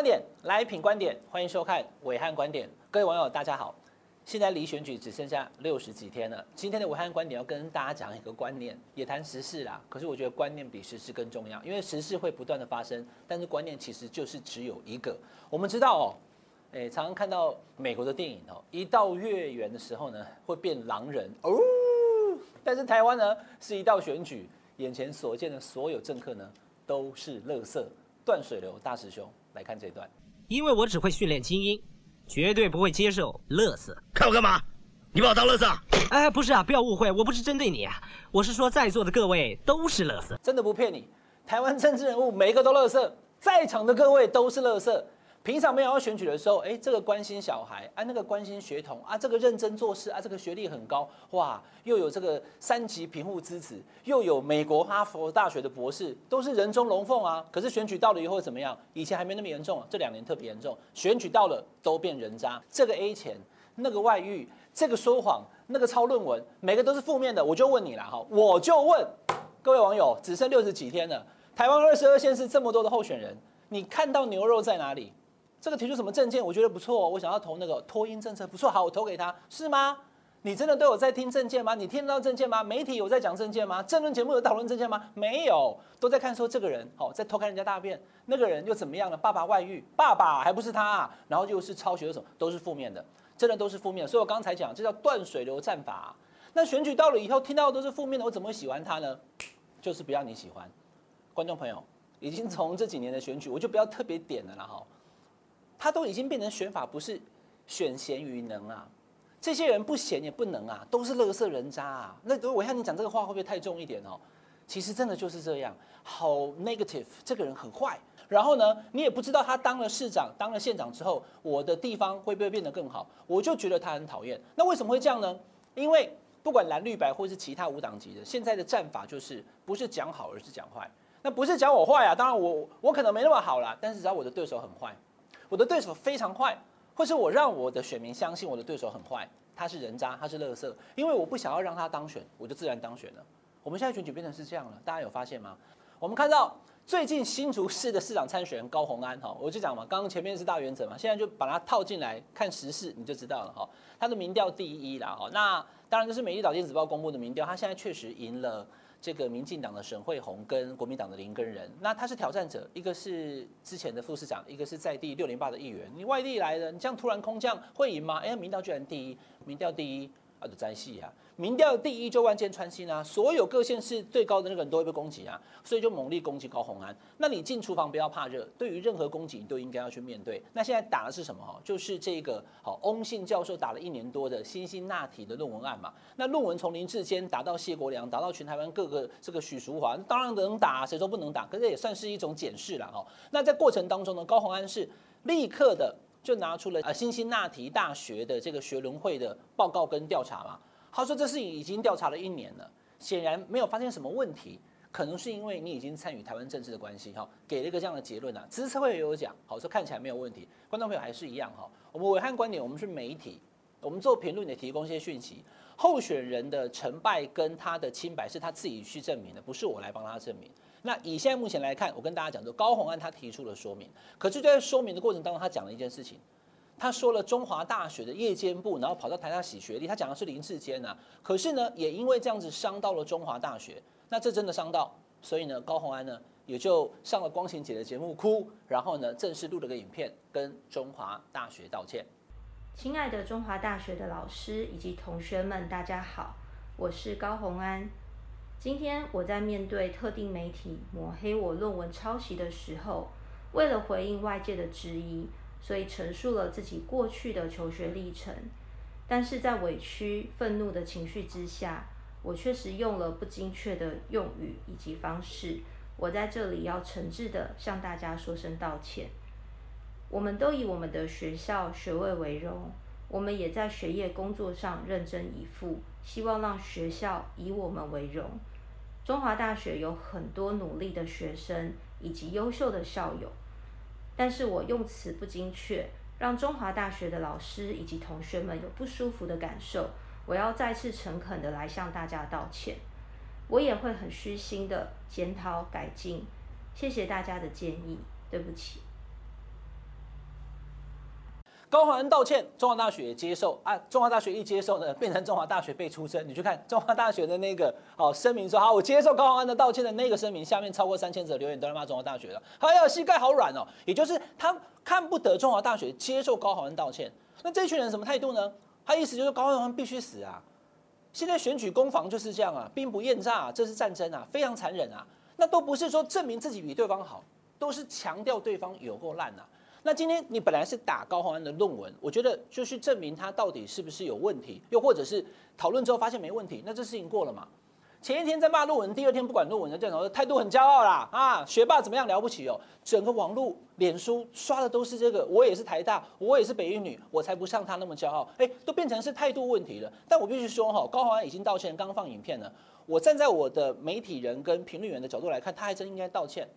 观点，来品观点，欢迎收看伟汉观点。各位网友，大家好。现在离选举只剩下六十几天了。今天的暐瀚观点要跟大家讲一个观念，也谈时事啦。可是我觉得观念比时事更重要，因为时事会不断的发生，但是观念其实就是只有一个。我们知道哦，诶，常常看到美国的电影哦，一到月圆的时候呢，会变狼人哦。但是台湾呢，是一到选举，眼前所见的所有政客呢，都是垃圾。断水流大师兄来看这段，因为我只会训练精英。绝对不会接受乐色，看我干嘛？你把我当乐色？哎，不是啊，不要误会，我不是针对你啊，我是说在座的各位都是乐色，真的不骗你。台湾政治人物每一个都乐色，在场的各位都是垃圾。平常没有要选举的时候，哎，这个关心小孩啊，那个关心学童啊，这个认真做事啊，这个学历很高，哇，又有这个三级贫户之子，又有美国哈佛大学的博士，都是人中龙凤啊。可是选举到了以后怎么样？以前还没那么严重，这两年特别严重。选举到了都变人渣，这个 A 钱，那个外遇，这个说谎，那个抄论文，每个都是负面的。我就问你了哈，我就问各位网友，只剩六十几天了，台湾二十二县市这么多的候选人，你看到牛肉在哪里？这个提出什么政见，我觉得不错，我想要投那个托婴政策，不错，好，我投给他，是吗？你真的都有在听政见吗？你听得到政见吗？媒体有在讲政见吗？政论节目有讨论政见吗？没有，都在看说这个人好在偷看人家大便，那个人又怎么样了？爸爸外遇，爸爸还不是他啊，然后又是抄袭的什么，都是负面的，真的都是负面的。所以我刚才讲，这叫断水流战法。那选举到了以后，听到的都是负面的，我怎么会喜欢他呢？就是不要你喜欢。观众朋友，已经从这几年的选举，我就不要特别点了啦哈。他都已经变成选法不是选贤与能啊，这些人不贤也不能啊，都是垃圾人渣啊。那我看你讲这个话会不会太重一点哦？其实真的就是这样，好 negative，这个人很坏。然后呢，你也不知道他当了市长、当了县长之后，我的地方会不会变得更好？我就觉得他很讨厌。那为什么会这样呢？因为不管蓝绿白或是其他无党籍的，现在的战法就是不是讲好，而是讲坏。那不是讲我坏啊，当然我我可能没那么好啦，但是只要我的对手很坏。我的对手非常坏，或是我让我的选民相信我的对手很坏，他是人渣，他是垃圾，因为我不想要让他当选，我就自然当选了。我们现在选举变成是这样了，大家有发现吗？我们看到最近新竹市的市长参选高虹安，哈，我就讲嘛，刚刚前面是大原则嘛，现在就把它套进来看时事，你就知道了，哈，他的民调第一啦，哈，那当然这是美丽岛电子报公布的民调，他现在确实赢了。这个民进党的沈惠红跟国民党的林根仁，那他是挑战者，一个是之前的副市长，一个是在地六零八的议员。你外地来的，你这样突然空降会赢吗？哎，民调居然第一，民调第一。啊，就在戏啊！民调第一就万箭穿心啊！所有各县市最高的那个人都会被攻击啊，所以就猛力攻击高虹安。那你进厨房不要怕热，对于任何攻击你都应该要去面对。那现在打的是什么？哈，就是这个好翁姓教授打了一年多的辛辛那提的论文案嘛。那论文从林志坚打到谢国梁，打到全台湾各个这个许淑华，当然能打，谁说不能打？可是也算是一种检视了哈。那在过程当中呢，高虹安是立刻的。就拿出了呃，辛辛那提大学的这个学伦会的报告跟调查嘛。他说这事情已经调查了一年了，显然没有发现什么问题，可能是因为你已经参与台湾政治的关系哈，给了一个这样的结论啊。资策会也有讲，好说看起来没有问题，观众朋友还是一样哈。我们维汉观点，我们是媒体，我们做评论也提供一些讯息。候选人的成败跟他的清白是他自己去证明的，不是我来帮他证明。那以现在目前来看，我跟大家讲，说高虹安他提出了说明，可是在说明的过程当中，他讲了一件事情，他说了中华大学的夜间部，然后跑到台大洗学历，他讲的是林志坚呐，可是呢，也因为这样子伤到了中华大学，那这真的伤到，所以呢，高虹安呢也就上了光晴姐的节目哭，然后呢，正式录了个影片跟中华大学道歉。亲爱的中华大学的老师以及同学们，大家好，我是高虹安。今天我在面对特定媒体抹黑我论文抄袭的时候，为了回应外界的质疑，所以陈述了自己过去的求学历程。但是在委屈、愤怒的情绪之下，我确实用了不精确的用语以及方式。我在这里要诚挚地向大家说声道歉。我们都以我们的学校学位为荣，我们也在学业工作上认真以赴，希望让学校以我们为荣。中华大学有很多努力的学生以及优秀的校友，但是我用词不精确，让中华大学的老师以及同学们有不舒服的感受，我要再次诚恳的来向大家道歉。我也会很虚心的检讨改进，谢谢大家的建议，对不起。高虹安道歉，中华大学也接受啊。中华大学一接受呢，变成中华大学被出征。你去看中华大学的那个哦声明说好，我接受高虹安的道歉的那个声明，下面超过三千则留言都在骂中华大学了。哎有，膝盖好软哦，也就是他看不得中华大学接受高虹安道歉。那这群人什么态度呢？他意思就是高虹安必须死啊！现在选举攻防就是这样啊，兵不厌诈啊，这是战争啊，非常残忍啊。那都不是说证明自己比对方好，都是强调对方有够烂啊。那今天你本来是打高虹安的论文，我觉得就是证明他到底是不是有问题，又或者是讨论之后发现没问题，那这事情过了嘛？前一天在骂论文，第二天不管论文的这种态度很骄傲啦啊，学霸怎么样了不起哦？整个网络、脸书刷的都是这个，我也是台大，我也是北一女，我才不像他那么骄傲，哎，都变成是态度问题了。但我必须说哈，高虹安已经道歉，刚放影片了。我站在我的媒体人跟评论员的角度来看，他还真应该道歉。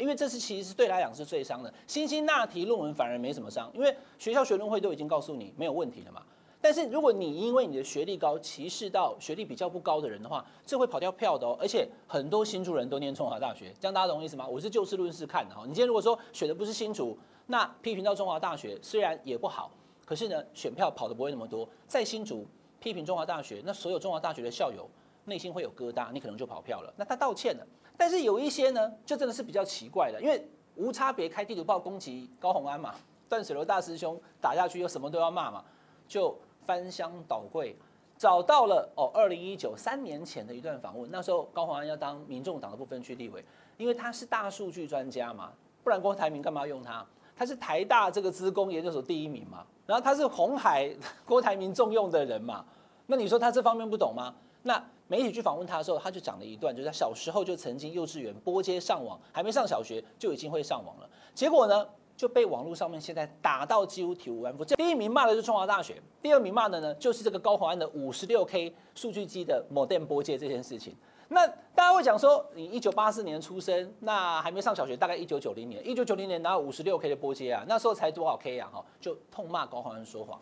因为这次其实是对他讲是最伤的，辛辛那提论文反而没什么伤，因为学校学论会都已经告诉你没有问题了嘛。但是如果你因为你的学历高歧视到学历比较不高的人的话，这会跑掉票的哦。而且很多新竹人都念中华大学，这样大家懂我意思吗？我是就事论事看的哈。你今天如果说选的不是新竹，那批评到中华大学虽然也不好，可是呢选票跑的不会那么多。在新竹批评中华大学，那所有中华大学的校友内心会有疙瘩，你可能就跑票了。那他道歉了。但是有一些呢，就真的是比较奇怪的，因为无差别开地图炮攻击高虹安嘛，断水流大师兄打下去又什么都要骂嘛，就翻箱倒柜找到了哦，二零一九三年前的一段访问，那时候高虹安要当民众党的不分区立委，因为他是大数据专家嘛，不然郭台铭干嘛用他？他是台大这个资工研究所第一名嘛，然后他是红海郭台铭重用的人嘛，那你说他这方面不懂吗？那媒体去访问他的时候，他就讲了一段，就是他小时候就曾经幼稚园拨接上网，还没上小学就已经会上网了。结果呢，就被网络上面现在打到几乎体无完肤。这第一名骂的是中华大学，第二名骂的呢就是这个高虹安的五十六 K 数据机的 modem 拨接这件事情。那大家会讲说，你一九八四年出生，那还没上小学，大概一九九零年，一九九零年哪有五十六 K 的拨接啊？那时候才多少 K 啊？哈，就痛骂高虹安说谎。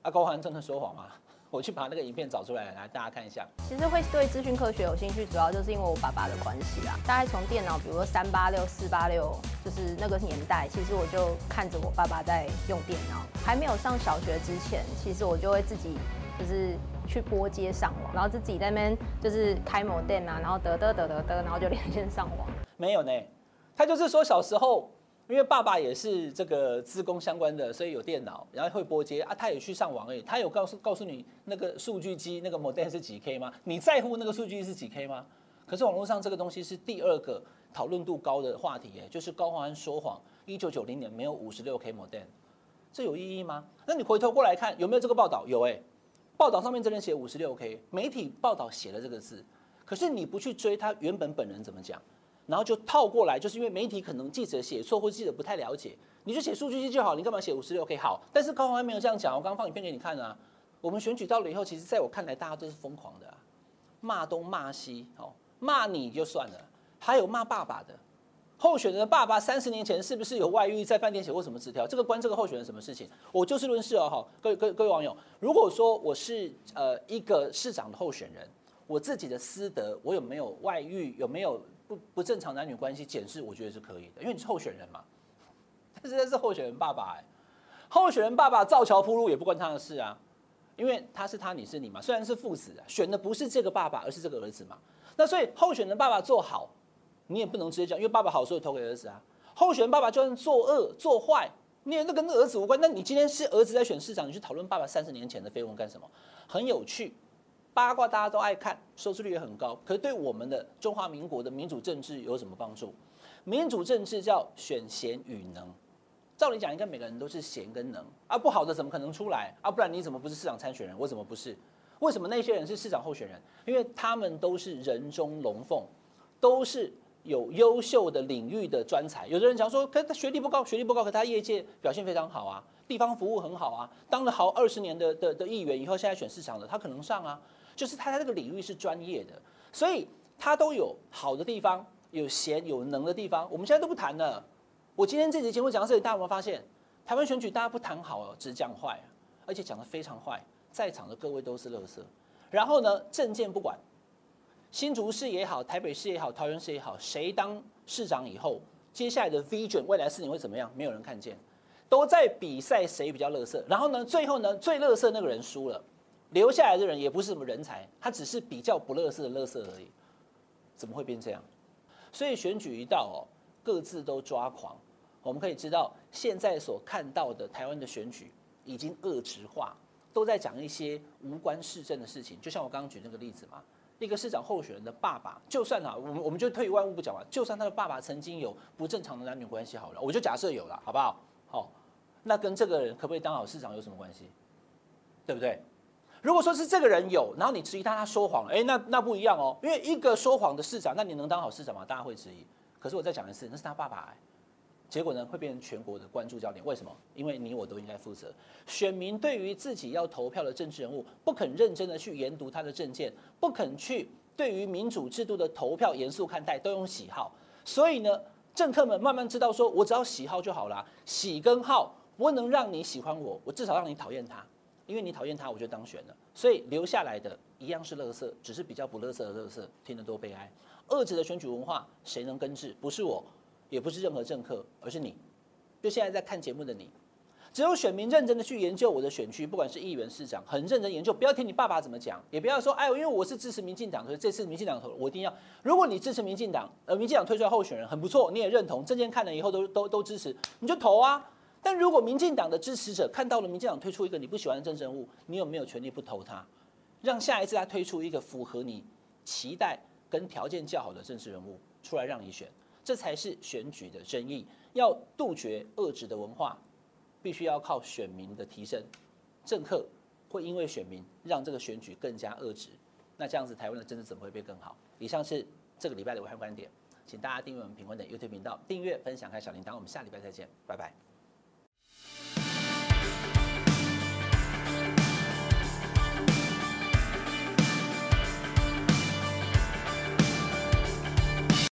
啊，高虹安真的说谎吗？我去把那个影片找出来，来大家看一下。其实会对资讯科学有兴趣，主要就是因为我爸爸的关系啦。大概从电脑，比如说三八六、四八六，就是那个年代，其实我就看着我爸爸在用电脑。还没有上小学之前，其实我就会自己就是去拨接上网，然后自己在那边就是开 modem 啊，然后得得得得得，然后就连线上网。没有呢，他就是说小时候。因为爸爸也是这个资工相关的，所以有电脑，然后会拨接啊，他也去上网而已。他有告诉告诉你那个数据机那个 modem 是几 K 吗？你在乎那个数据是几 K 吗？可是网络上这个东西是第二个讨论度高的话题，哎，就是高虹安说谎，一九九零年没有五十六 K modem，这有意义吗？那你回头过来看有没有这个报道？有哎，报道上面这边写五十六 K，媒体报道写了这个字，可是你不去追他原本本人怎么讲？然后就套过来，就是因为媒体可能记者写错或记者不太了解，你就写数据机就好，你干嘛写五十六 K 好？但是高虹安没有这样讲，我刚刚放影片给你看啊。我们选举到了以后，其实在我看来，大家都是疯狂的啊，骂东骂西，哦，骂你就算了，还有骂爸爸的。候选人的爸爸三十年前是不是有外遇，在饭店写过什么纸条？这个关这个候选人什么事情？我就事论事哦，好，各位各位各位网友，如果说我是呃一个市长的候选人，我自己的私德，我有没有外遇，有没有？不不正常男女关系检视，我觉得是可以的，因为你是候选人嘛。但是这是候选人爸爸哎，候选人爸爸造桥铺路也不关他的事啊，因为他是他，你是你嘛。虽然是父子啊，选的不是这个爸爸，而是这个儿子嘛。那所以候选人爸爸做好，你也不能直接讲，因为爸爸好，所以投给儿子啊。候选人爸爸就算做恶做坏，你也那跟那儿子无关。那你今天是儿子在选市长，你去讨论爸爸三十年前的绯闻干什么？很有趣。八卦大家都爱看，收视率也很高。可是对我们的中华民国的民主政治有什么帮助？民主政治叫选贤与能。照理讲，应该每个人都是贤跟能啊，不好的怎么可能出来啊？不然你怎么不是市长参选人？我怎么不是？为什么那些人是市长候选人？因为他们都是人中龙凤，都是有优秀的领域的专才。有的人讲说，可他学历不高，学历不高，可他业界表现非常好啊，地方服务很好啊，当了好二十年的的的议员以后，现在选市长了，他可能上啊。就是他在这个领域是专业的，所以他都有好的地方，有贤有能的地方。我们现在都不谈了。我今天这集节目讲到这里，大家有没有发现，台湾选举大家不谈好哦，只讲坏，而且讲得非常坏，在场的各位都是垃圾。然后呢，政见不管，新竹市也好，台北市也好，桃园市也好，谁当市长以后，接下来的 vision 未来四年会怎么样？没有人看见。都在比赛谁比较垃圾。然后呢，最后呢，最垃圾那个人输了，留下来的人也不是什么人才，他只是比较不乐色的乐色而已。怎么会变这样？所以选举一到哦，各自都抓狂。我们可以知道，现在所看到的台湾的选举已经恶质化，都在讲一些无关市政的事情。就像我刚刚举那个例子嘛，一个市长候选人的爸爸，就算啊，我们我们就退一万步不讲了，就算他的爸爸曾经有不正常的男女关系好了，我就假设有了，好不好？好，那跟这个人可不可以当好市长有什么关系？对不对？如果说是这个人有，然后你质疑他他说谎，哎，那那不一样哦，因为一个说谎的市长，那你能当好市长吗？大家会质疑。可是我再讲一次，那是他爸爸哎。结果呢，会变成全国的关注焦点。为什么？因为你我都应该负责。选民对于自己要投票的政治人物，不肯认真的去研读他的政见，不肯去对于民主制度的投票严肃看待，都用喜好。所以呢，政客们慢慢知道说，我只要喜好就好了。喜跟好不能让你喜欢我，我至少让你讨厌他，因为你讨厌他，我就当选了。所以留下来的一样是垃圾，只是比较不垃圾的垃圾，听得多悲哀。恶质的选举文化，谁能根治？不是我。也不是任何政客，而是你，就现在在看节目的你。只有选民认真的去研究我的选区，不管是议员、市长，很认真研究，不要听你爸爸怎么讲，也不要说，哎，因为我是支持民进党，所以这次民进党投，我一定要。如果你支持民进党，而民进党推出来候选人很不错，你也认同，证件看了以后都都都支持，你就投啊。但如果民进党的支持者看到了民进党推出一个你不喜欢的政治人物，你有没有权利不投他？让下一次他推出一个符合你期待跟条件较好的政治人物出来让你选？这才是选举的争议，要杜绝遏制的文化，必须要靠选民的提升。政客会因为选民让这个选举更加遏制，那这样子台湾的政治怎么会变更好？以上是这个礼拜的武汉观点，请大家订阅我们品观点 YouTube 频道，订阅、分享开小铃铛，我们下礼拜再见，拜拜。